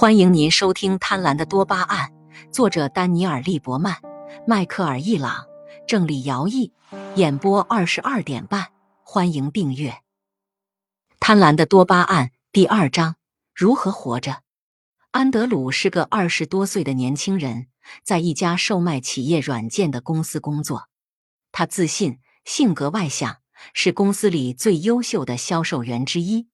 欢迎您收听《贪婪的多巴胺》，作者丹尼尔·利伯曼、迈克尔·伊朗，郑李尧译，演播二十二点半。欢迎订阅《贪婪的多巴胺》第二章：如何活着。安德鲁是个二十多岁的年轻人，在一家售卖企业软件的公司工作。他自信，性格外向，是公司里最优秀的销售员之一。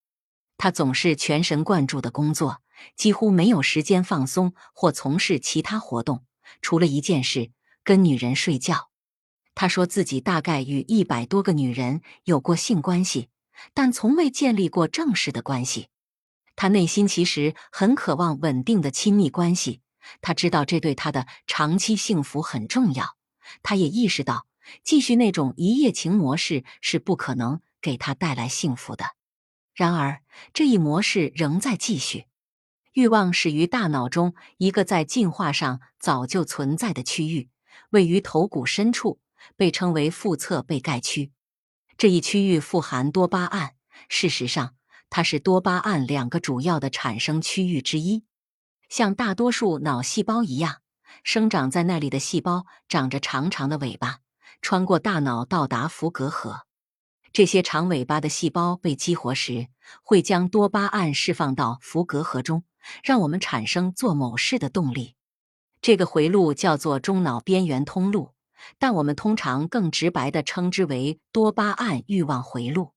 他总是全神贯注的工作。几乎没有时间放松或从事其他活动，除了一件事：跟女人睡觉。他说自己大概与一百多个女人有过性关系，但从未建立过正式的关系。他内心其实很渴望稳定的亲密关系，他知道这对他的长期幸福很重要。他也意识到，继续那种一夜情模式是不可能给他带来幸福的。然而，这一模式仍在继续。欲望始于大脑中一个在进化上早就存在的区域，位于头骨深处，被称为腹侧被盖区。这一区域富含多巴胺，事实上，它是多巴胺两个主要的产生区域之一。像大多数脑细胞一样，生长在那里的细胞长着长长的尾巴，穿过大脑到达伏隔核。这些长尾巴的细胞被激活时，会将多巴胺释放到伏隔核中。让我们产生做某事的动力，这个回路叫做中脑边缘通路，但我们通常更直白地称之为多巴胺欲望回路。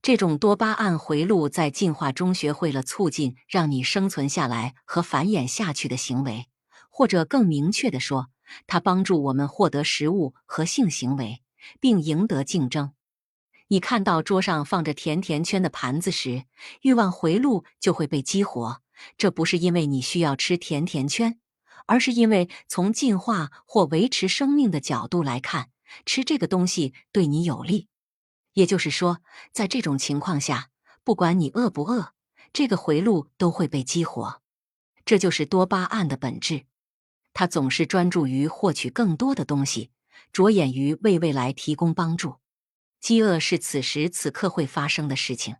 这种多巴胺回路在进化中学会了促进让你生存下来和繁衍下去的行为，或者更明确地说，它帮助我们获得食物和性行为，并赢得竞争。你看到桌上放着甜甜圈的盘子时，欲望回路就会被激活。这不是因为你需要吃甜甜圈，而是因为从进化或维持生命的角度来看，吃这个东西对你有利。也就是说，在这种情况下，不管你饿不饿，这个回路都会被激活。这就是多巴胺的本质，它总是专注于获取更多的东西，着眼于为未来提供帮助。饥饿是此时此刻会发生的事情，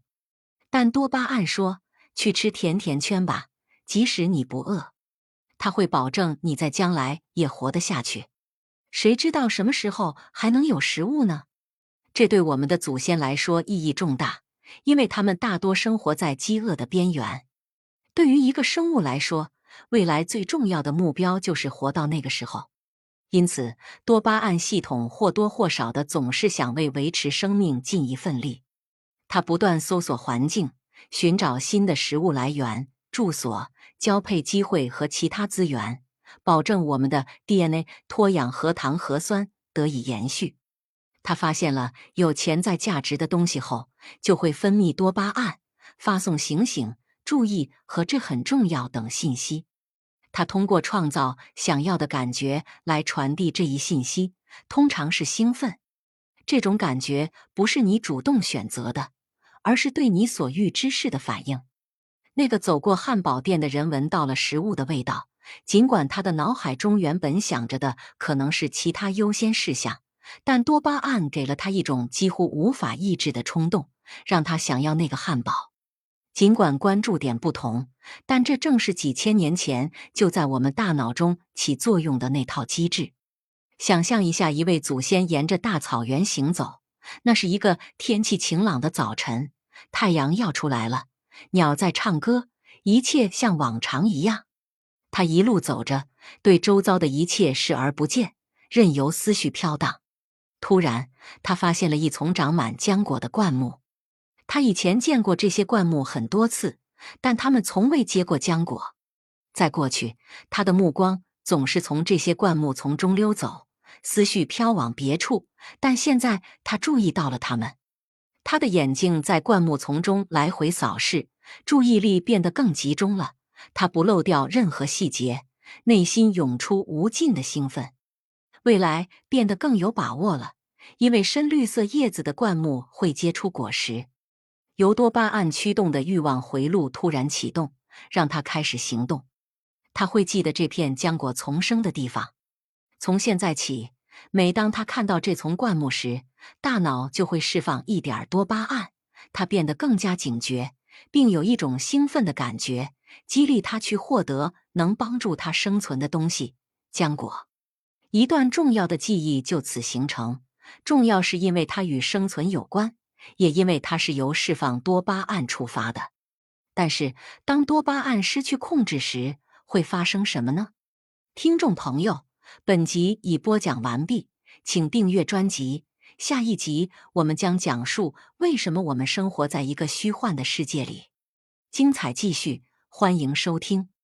但多巴胺说。去吃甜甜圈吧，即使你不饿，它会保证你在将来也活得下去。谁知道什么时候还能有食物呢？这对我们的祖先来说意义重大，因为他们大多生活在饥饿的边缘。对于一个生物来说，未来最重要的目标就是活到那个时候。因此，多巴胺系统或多或少的总是想为维持生命尽一份力。它不断搜索环境。寻找新的食物来源、住所、交配机会和其他资源，保证我们的 DNA 脱氧核糖核酸得以延续。他发现了有潜在价值的东西后，就会分泌多巴胺，发送“醒醒、注意”和“这很重要”等信息。他通过创造想要的感觉来传递这一信息，通常是兴奋。这种感觉不是你主动选择的。而是对你所欲之事的反应。那个走过汉堡店的人闻到了食物的味道，尽管他的脑海中原本想着的可能是其他优先事项，但多巴胺给了他一种几乎无法抑制的冲动，让他想要那个汉堡。尽管关注点不同，但这正是几千年前就在我们大脑中起作用的那套机制。想象一下，一位祖先沿着大草原行走，那是一个天气晴朗的早晨。太阳要出来了，鸟在唱歌，一切像往常一样。他一路走着，对周遭的一切视而不见，任由思绪飘荡。突然，他发现了一丛长满浆果的灌木。他以前见过这些灌木很多次，但他们从未结过浆果。在过去，他的目光总是从这些灌木丛中溜走，思绪飘往别处。但现在，他注意到了它们。他的眼睛在灌木丛中来回扫视，注意力变得更集中了。他不漏掉任何细节，内心涌出无尽的兴奋。未来变得更有把握了，因为深绿色叶子的灌木会结出果实。由多巴胺驱动的欲望回路突然启动，让他开始行动。他会记得这片浆果丛生的地方。从现在起。每当他看到这丛灌木时，大脑就会释放一点多巴胺，他变得更加警觉，并有一种兴奋的感觉，激励他去获得能帮助他生存的东西。浆果，一段重要的记忆就此形成。重要是因为它与生存有关，也因为它是由释放多巴胺触发的。但是，当多巴胺失去控制时，会发生什么呢？听众朋友，本集已播讲完毕，请订阅专辑。下一集我们将讲述为什么我们生活在一个虚幻的世界里，精彩继续，欢迎收听。